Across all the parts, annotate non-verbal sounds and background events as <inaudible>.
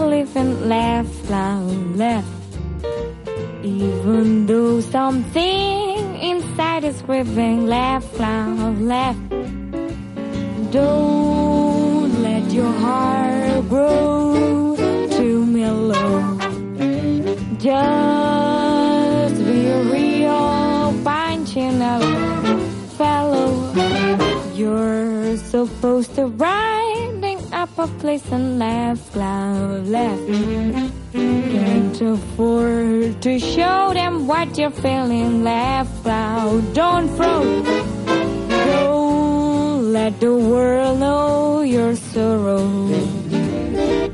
believe and laugh loud, laugh. Even though something inside is screaming, laugh loud, laugh. Don't let your heart grow too mellow. Just be a real, out, fellow. You're supposed to riding up a place and laugh loud, laugh. Can't afford to show them what you're feeling, laugh loud. Don't frown. Don't let the world know your sorrow.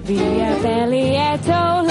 Be a Bellietto, laugh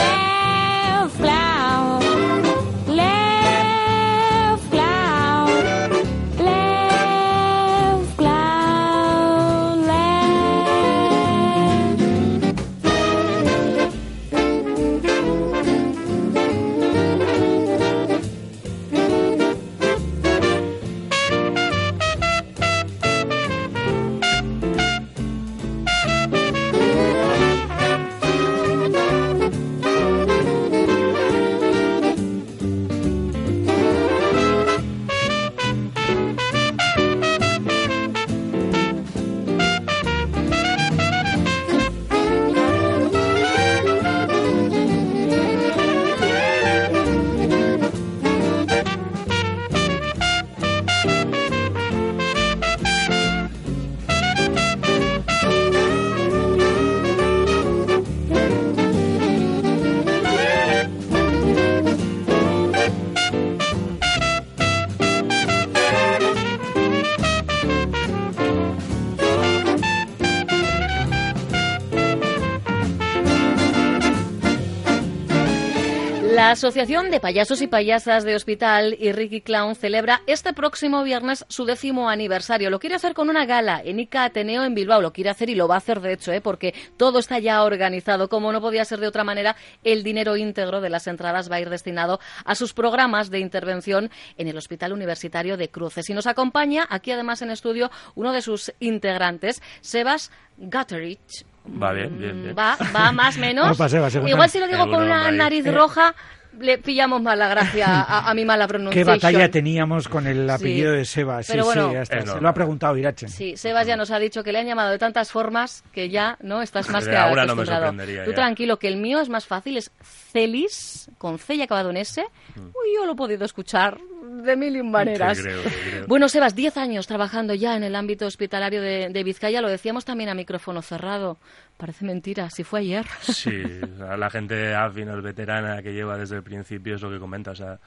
La Asociación de Payasos y Payasas de Hospital y Ricky Clown celebra este próximo viernes su décimo aniversario. Lo quiere hacer con una gala en ICA Ateneo en Bilbao. Lo quiere hacer y lo va a hacer, de hecho, ¿eh? porque todo está ya organizado. Como no podía ser de otra manera, el dinero íntegro de las entradas va a ir destinado a sus programas de intervención en el Hospital Universitario de Cruces. Y nos acompaña aquí, además, en estudio, uno de sus integrantes, Sebas Gutterich. Va bien, bien, bien. Va, va más o menos. <laughs> Opa, Seba, Seba. Igual si lo digo con una nariz roja, le pillamos más la gracia a, a mi mala <laughs> ¿Qué pronunciación. batalla teníamos con el apellido Sí. de Sebas? Sí, Pero bueno, sí, hasta se lo ha preguntado Irachen. Sí, Sebas ya nos ha dicho que le han llamado de tantas formas que ya no estás más <laughs> que alguna no me sorprendería Tú ya. tranquilo, que el mío es más fácil, es Celis, con C y acabado en S. Mm. Uy, yo lo he podido escuchar de mil y un maneras. Te creo, te creo. Bueno, Sebas, 10 años trabajando ya en el ámbito hospitalario de, de Vizcaya, lo decíamos también a micrófono cerrado. Parece mentira, si fue ayer. Sí, la gente es veterana que lleva desde el principio es lo que comenta. O sea,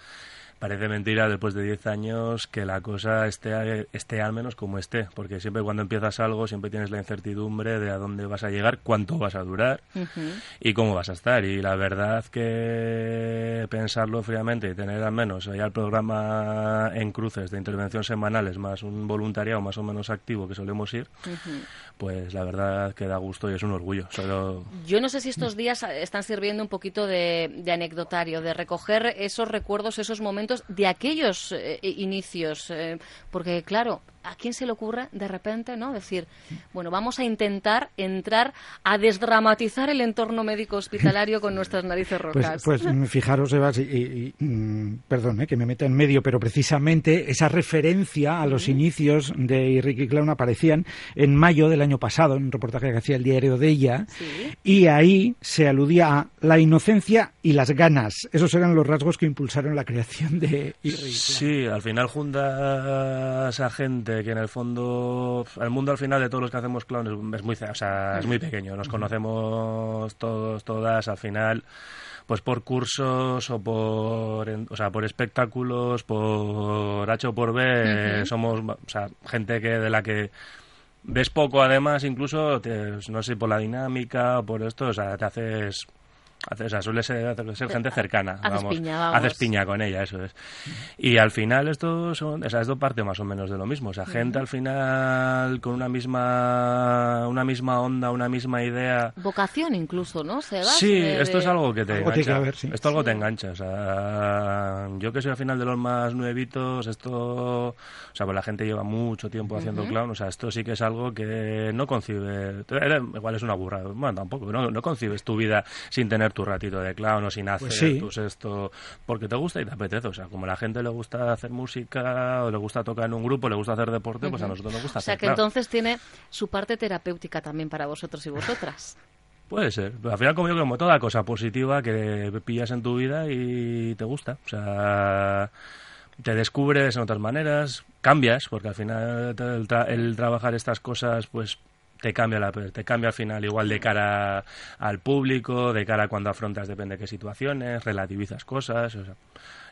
parece mentira después de 10 años que la cosa esté, esté al menos como esté. Porque siempre cuando empiezas algo siempre tienes la incertidumbre de a dónde vas a llegar, cuánto vas a durar y cómo vas a estar. Y la verdad que pensarlo fríamente y tener al menos ya el programa en cruces de intervención semanales más un voluntariado más o menos activo que solemos ir, pues la verdad que da gusto y es un orgullo. Yo no sé si estos días están sirviendo un poquito de, de anecdotario, de recoger esos recuerdos, esos momentos de aquellos eh, inicios, eh, porque claro, ¿a quién se le ocurre de repente, no? Decir, bueno, vamos a intentar entrar a desdramatizar el entorno médico hospitalario con <laughs> nuestras narices Pues, rojas. pues mm, fijaros, Sebas, y, y- y, mm, perdón eh, que me meta en medio, pero precisamente esa referencia a los inicios de Ricky Clown aparecían en mayo del año pasado, en un reportaje que hacía el diario de ella, Sí. y ahí se aludía a la inocencia y las ganas. Esos eran los rasgos que impulsaron la creación de Irri. Sí, al final juntas a gente que en el fondo el mundo al final de todos los que hacemos clown es, muy, o sea, es muy pequeño. Nos conocemos todos, todas, al final pues por cursos o por o sea por espectáculos por H o por B somos o sea gente que de la que ves poco además incluso no sé por la dinámica o por esto o sea te haces o sea, suele ser, gente cercana. Haces vamos, piña, Haces piña con ella, eso es. Y al final esto, son, o sea, esto parte más o menos de lo mismo. O sea, gente al final con una misma, una misma onda, una misma idea. Vocación incluso, ¿no? ¿Se sí, esto es algo que te engancha. Sí. Esto algo te engancha. O sea, yo que soy al final de los más nuevitos, esto, o sea, pues la gente lleva mucho tiempo haciendo clown. O sea, esto sí que es algo que no concibe. Igual es una burrada. Bueno, tampoco. No, no concibes tu vida sin tener tu ratito de clown o sin hacer pues esto porque te gusta y te apetece. O sea, como a la gente le gusta hacer música o le gusta tocar en un grupo, le gusta hacer deporte, pues a nosotros nos gusta O sea, que entonces tiene su parte terapéutica también para vosotros y vosotras. <laughs> Puede ser. Pero al final, como yo, como toda cosa positiva que pillas en tu vida y te gusta. O sea, te descubres en otras maneras, cambias, porque al final el trabajar estas cosas, pues te cambia la te cambia al final igual de cara al público de cara a cuando afrontas depende de qué situaciones relativizas cosas o sea,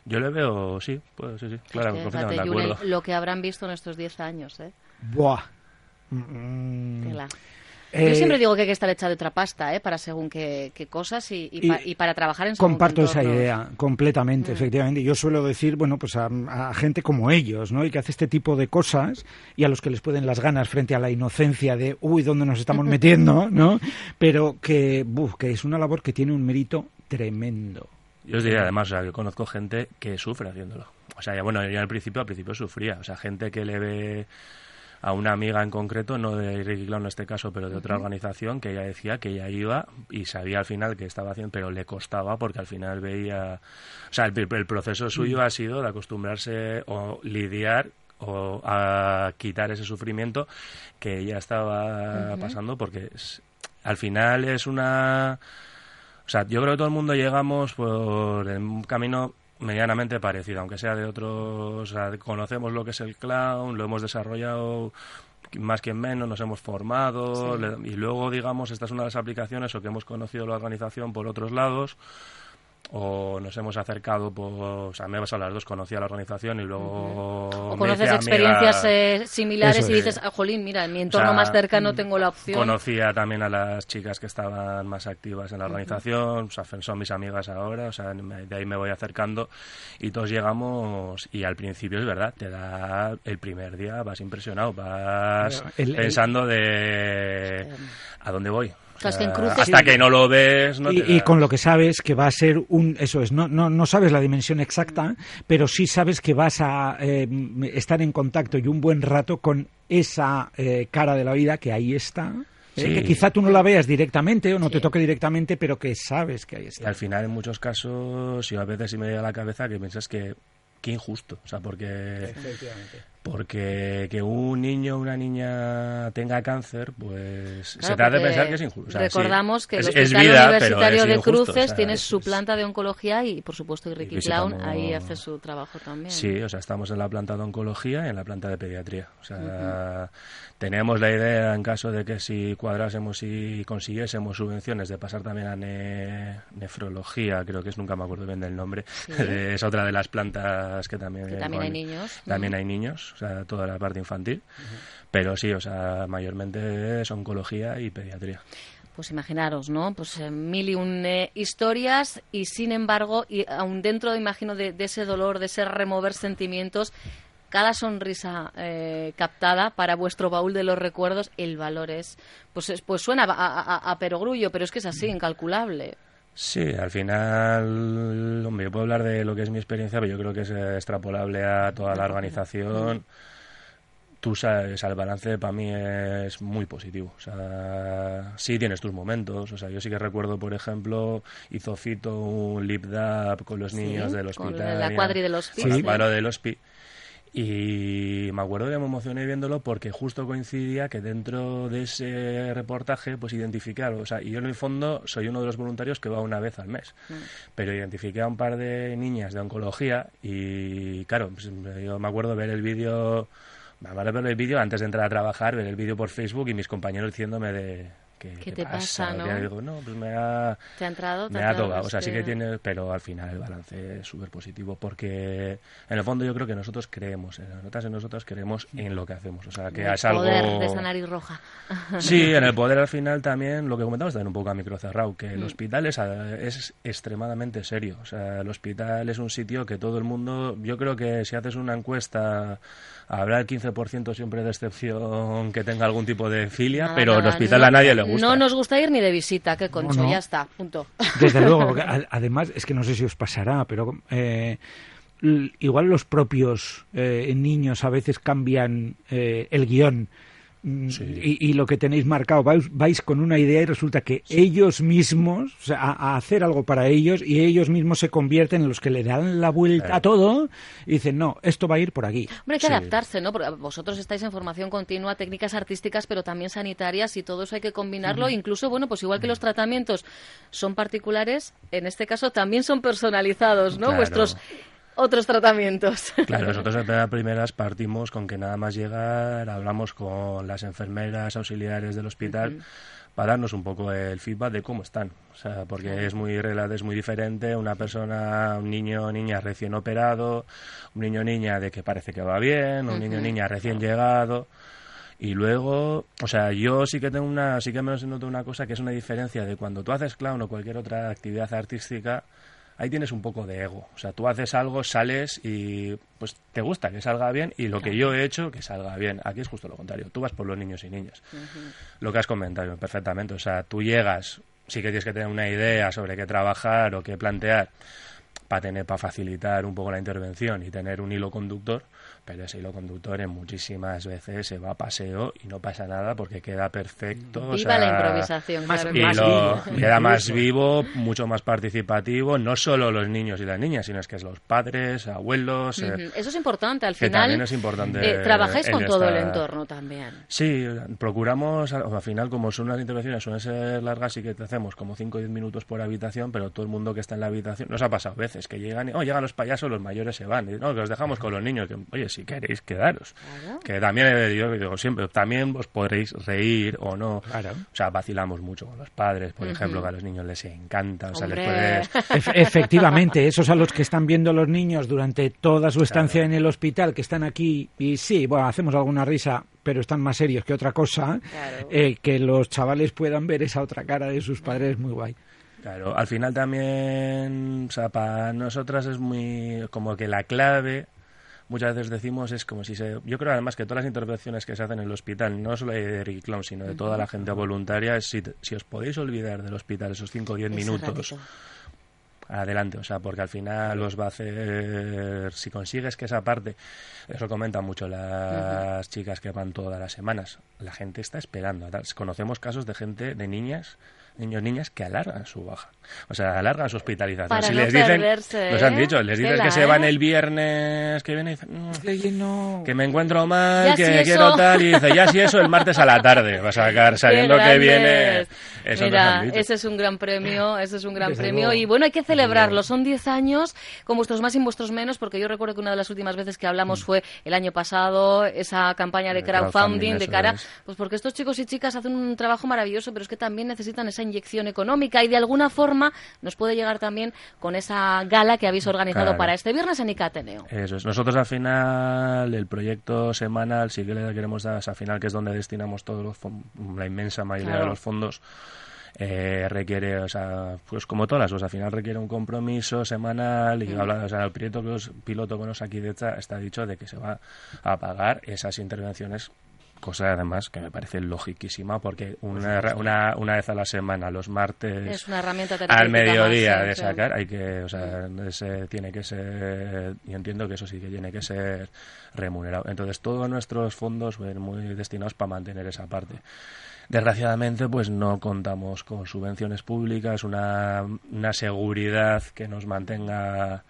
yo le veo sí pues sí sí claro que, lo que habrán visto en estos 10 años eh buah yo eh, siempre digo que hay que estar hecha de otra pasta, ¿eh? Para según qué, cosas y, y, para trabajar en Comparto esa idea completamente, mm. efectivamente. Yo suelo decir, bueno, pues a, gente como ellos, ¿no? Y que hace este tipo de cosas y a los que les pueden las ganas frente a la inocencia de, uy, ¿dónde nos estamos <laughs> metiendo? ¿No? Pero que, que es una labor que tiene un mérito tremendo. Yo os diría además, o sea, yo conozco gente que sufre haciéndolo. O sea, ya, bueno, yo al principio, al principio sufría. O sea, gente que le ve a una amiga en concreto, no de Ricky Clown en este caso, pero de otra organización, que ella decía que ella iba y sabía al final que estaba haciendo, pero le costaba porque al final veía... O sea, el, proceso suyo ha sido de acostumbrarse o lidiar o a quitar ese sufrimiento que ella estaba pasando porque al final es una... O sea, yo creo que todo el mundo llegamos por un camino medianamente parecido, aunque sea de otros. conocemos lo que es el clown, lo hemos desarrollado más que menos, nos hemos formado y luego, digamos, esta es una de las aplicaciones o que hemos conocido la organización por otros lados o nos hemos acercado, por, o sea, me vas a las dos, conocía la organización y luego... O conoces experiencias eh, similares y dices, ah, jolín, mira, en mi entorno más cercano tengo la opción. Conocía también a las chicas que estaban más activas en la organización, o sea, son mis amigas ahora, o sea, de ahí me voy acercando y todos llegamos y al principio es verdad, te da el primer día, vas impresionado, vas pensando de... ¿A dónde voy? Hasta que no lo ves. y, con lo que sabes que va a ser un. Eso es, no, no, no sabes la dimensión exacta, pero sí sabes que vas a eh, estar en contacto y un buen rato con esa eh, cara de la vida que ahí está. Eh, que quizá tú no la veas directamente o no te toque directamente, pero que sabes que ahí está. Y al final, en muchos casos, yo a veces sí me llega a la cabeza que piensas que qué injusto, o sea, porque porque que un niño o una niña tenga cáncer, pues se trata de pensar que es injusto. recordamos que el Hospital Universitario de Cruces tiene su planta de oncología y, por supuesto, Ricky Clown ahí hace su trabajo también. Sí, o sea, estamos en la planta de oncología y en la planta de pediatría. O sea, tenemos la idea, en caso de que si cuadrásemos y consiguiésemos subvenciones, de pasar también a nefrología, creo que es, nunca me acuerdo bien del nombre, <laughs> es otra de las plantas que también... también hay niños. También hay niños o sea, toda la parte infantil. Pero sí, o sea, mayormente es oncología y pediatría. Pues imaginaros, ¿no? Pues eh, mil y un eh, historias y sin embargo, y aún dentro, imagino, de, ese dolor, de ese remover sentimientos, cada sonrisa eh, captada para vuestro baúl de los recuerdos, el valor es, pues, pues suena a, a, perogrullo, pero es que es así, incalculable. Sí, al final, hombre, yo puedo hablar de lo que es mi experiencia, pero yo creo que es extrapolable a toda la organización. Tú sabes, el balance para mí es muy positivo. O sea, sí tienes tus momentos. O sea, yo sí que recuerdo, por ejemplo, hizo Fito un lip dab con los niños del hospital. Con la cuadri del hospital. Sí. La del hospital y me acuerdo que me emocioné viéndolo porque justo coincidía que dentro de ese reportaje pues identifiqué algo. O sea, y yo en el fondo soy uno de los voluntarios que va una vez al mes. Mm. Pero identifiqué a un par de niñas de oncología y claro, pues, yo me acuerdo ver el vídeo Me van a ver el vídeo antes de entrar a trabajar, ver el vídeo por Facebook y mis compañeros diciéndome de ¿Qué, te pasa, no? digo, no, pues me ha, ¿Te ha entrado? me ha tocado. O sea, sí que tiene, pero al final el balance es súper positivo porque en el fondo yo creo que nosotros creemos, en las notas en nosotros creemos en lo que hacemos. O sea, que el es algo... poder de esa nariz roja. <laughs> Sí, en el poder al final también, lo que comentamos también un poco a micro cerrado, que el Mm. hospital es, es extremadamente serio. O sea, el hospital es un sitio que todo el mundo, yo creo que si haces una encuesta, habrá el 15% siempre de excepción que tenga algún tipo de filia, pero el nada, hospital no- a nadie le gusta. No nos gusta ir ni de visita, qué concho, No, no. ya está, punto. <laughs> Desde luego, porque <laughs> además es que no sé si os pasará, pero eh, igual los propios eh, niños a veces cambian eh, el guion Sí. y, y lo que tenéis marcado, vais, vais con una idea y resulta que ellos mismos, o sea, a, a hacer algo para ellos y ellos mismos se convierten en los que le dan la vuelta Eh. a todo y dicen, no, esto va a ir por aquí. Hombre, hay que Sí. adaptarse, ¿no? Porque vosotros estáis en formación continua, técnicas artísticas, pero también sanitarias y todo eso hay que combinarlo. Incluso, bueno, pues igual que los tratamientos son particulares, en este caso también son personalizados, ¿no? Claro. Vuestros otros tratamientos. <laughs> Claro, nosotros de primeras partimos con que nada más llegar, hablamos con las enfermeras auxiliares del hospital para darnos un poco el feedback de cómo están. O sea, porque es muy es muy diferente una persona, un niño o niña recién operado, un niño o niña de que parece que va bien, un niño o niña recién llegado. Y luego, o sea, yo sí que tengo una, sí que me noto una cosa que es una diferencia de cuando tú haces clown o cualquier otra actividad artística, ahí tienes un poco de ego. O sea, tú haces algo, sales y pues te gusta que salga bien y lo que yo he hecho, que salga bien. Aquí es justo lo contrario. Tú vas por los niños y niñas. Lo que has comentado perfectamente. O sea, tú llegas, sí que tienes que tener una idea sobre qué trabajar o qué plantear para tener para facilitar un poco la intervención y tener un hilo conductor pero ese hilo conductor en muchísimas veces se va a paseo y no pasa nada porque queda perfecto o Viva sea, la improvisación, más- claro y más lo, <laughs> vivo. queda más vivo, mucho más participativo, no solo los niños y las niñas, sino es que es los padres, abuelos. eh. Eso es importante, al que final. también es importante eh, trabajáis con todo el entorno también. Sí, procuramos, al al final, como son las intervenciones, suelen ser largas, sí que te hacemos como 5 o 10 minutos por habitación, pero todo el mundo que está en la habitación, nos ha pasado veces que llegan y, oh, llegan los payasos, los mayores se van, y no, que os dejamos con los niños, que, oye, si queréis quedaros. Claro. Que también, eh, yo digo siempre, también os podréis reír o no. Claro. O sea, vacilamos mucho con los padres, por ejemplo, que a los niños les encanta, o sea, les puedes... Ef- efectivamente, esos a los que están viendo los niños durante toda su estancia en el hospital, que están aquí y sí, bueno, hacemos alguna risa, pero están más serios que otra cosa, Claro. eh, que los chavales puedan ver esa otra cara de sus padres es muy guay. Claro, al final también, o sea, para nosotras es muy como que la clave, muchas veces decimos, es como si se... Yo creo además que todas las intervenciones que se hacen en el hospital, no solo de Eric Clown, sino de toda la gente voluntaria, es si, si os podéis olvidar del hospital esos 5 o 10 Ese minutos, ratito. adelante, o sea, porque al final os va a hacer, si consigues que esa parte, eso comentan mucho las chicas que van todas las semanas, la gente está esperando, conocemos casos de gente, de niñas, niños, niñas que alargan su baja, o sea, alargan su hospitalización. Para si no les dicen, perderse, nos han ¿eh? dicho, les Tela, que se van ¿eh? el viernes que viene y dicen, "Mm, no. que me encuentro mal, Ya que si eso- quiero tal, y dice, ya si eso el martes a la tarde, va a sacar, <laughs> sabiendo Qué que viene. Eso Mira, ese es un gran premio, ese es un gran Desde premio luego. y bueno, hay que celebrarlo. Son 10 años con vuestros más y vuestros menos, porque yo recuerdo que una de las últimas veces que hablamos fue el año pasado, esa campaña de De crowdfunding, crowdfunding, de cara, es. pues porque estos chicos y chicas hacen un trabajo maravilloso, pero es que también necesitan esa inyección económica y de alguna forma nos puede llegar también con esa gala que habéis organizado Claro. para este viernes en Icateneo. Eso es. Nosotros al final, el proyecto semanal, sí que le queremos dar, al final, que es donde destinamos todos los la inmensa mayoría Claro. de los fondos, eh, requiere, o sea, pues como todas las cosas, al final requiere un compromiso semanal y habla, o sea, el proyecto que os, piloto con aquí de está dicho de que se va a pagar esas intervenciones cosa además que me parece logiquísima porque una, una, una vez a la semana, los martes Es una herramienta al mediodía más, sí, de sacar hay que o sea ese tiene que ser yo entiendo que eso sí que tiene que ser remunerado. Entonces todos nuestros fondos ven muy destinados para mantener esa parte desgraciadamente pues no contamos con subvenciones públicas una, una seguridad que nos mantenga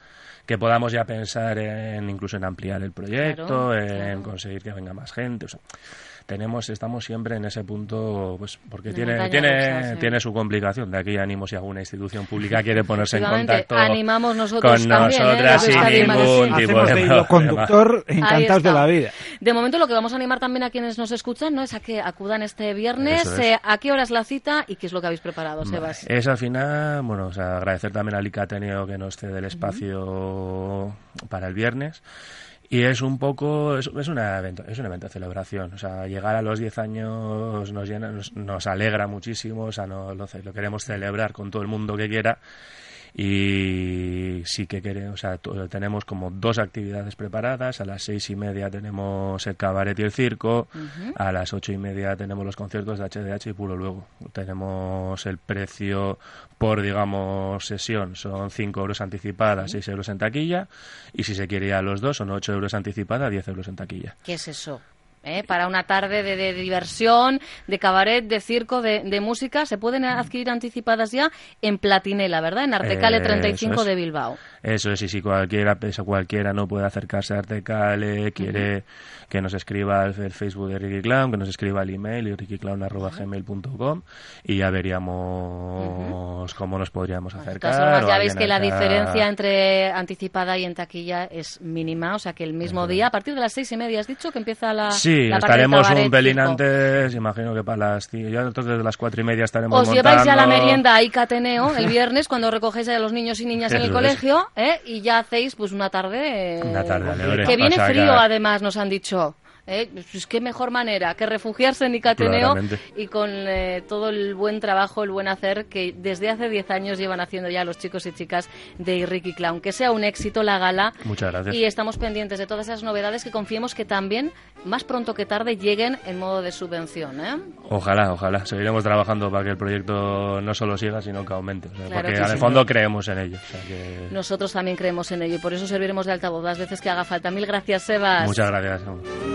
que podamos ya pensar en incluso en ampliar el proyecto Claro, en claro. conseguir que venga más gente o sea, tenemos, estamos siempre en ese punto, pues porque De tiene, tiene, rusa, sí. tiene su complicación. De aquí ánimo si alguna institución pública quiere ponerse en contacto animamos nosotros con también, ¿eh? nosotras Desde sin ningún tipo de de conductor encantados de la vida. De momento lo que vamos a animar también a quienes nos escuchan no es a que acudan este viernes. Es. eh, ¿A qué hora es la cita y qué es lo que habéis preparado, Sebas? Es al final, bueno, o sea, agradecer también al ICATENEO que nos cede el espacio para el viernes. Y es un poco, es, es, evento, es un evento de celebración. O sea, llegar a los 10 años nos llena, nos, nos alegra muchísimo. O sea, no, lo queremos celebrar con todo el mundo que quiera. Y sí que queremos, o sea, tenemos como dos actividades preparadas. A las seis y media tenemos el cabaret y el circo. A las ocho y media tenemos los conciertos de HDH y Puro Luego. Tenemos el precio por, digamos, sesión. Son 5 euros anticipada, 6 euros en taquilla. Y si se quiere ir a los dos, son 8 euros anticipada, 10 euros en taquilla. ¿Qué es eso? ¿Eh? Para una tarde de, de diversión, de cabaret, de circo, de, de música, se pueden adquirir anticipadas ya en Platinela, ¿verdad? En Artecale Eh, 35 eso es. de Bilbao. Eso es, y si cualquiera, pues, cualquiera no puede acercarse a Artecale, quiere que nos escriba el Facebook de Ricky Clown, que nos escriba al email rickyclown.gmail.com y ya veríamos cómo nos podríamos De acercar. todas formas, o ya veis que la diferencia entre anticipada y en taquilla es mínima, o sea que el mismo día, a partir de las seis y media, has dicho que empieza la. Sí, la estaremos un pelín antes, imagino que para las... Ya nosotros desde las cuatro y media estaremos Os lleváis ya la montando. merienda a Icateneo el viernes cuando recogéis a los niños y niñas en el colegio ¿eh? y ya hacéis pues una tarde, eh, Una tarde alegre. que viene frío además nos han dicho. ¿Eh? Pues qué mejor manera que refugiarse en Icateneo Claramente. y con eh, todo el buen trabajo, el buen hacer que desde hace 10 años llevan haciendo ya los chicos y chicas de Ricky Clown. Que sea un éxito la gala Muchas gracias. y estamos pendientes de todas esas novedades que confiemos que también, más pronto que tarde, lleguen en modo de subvención. ¿eh? Ojalá, ojalá. Seguiremos trabajando para que el proyecto no solo siga, sino que aumente. O sea, Claro porque que al sí. fondo creemos en ello. O sea que- Nosotros también creemos en ello y por eso serviremos de altavoz las veces que haga falta. Mil gracias, Sebas. Muchas. Gracias.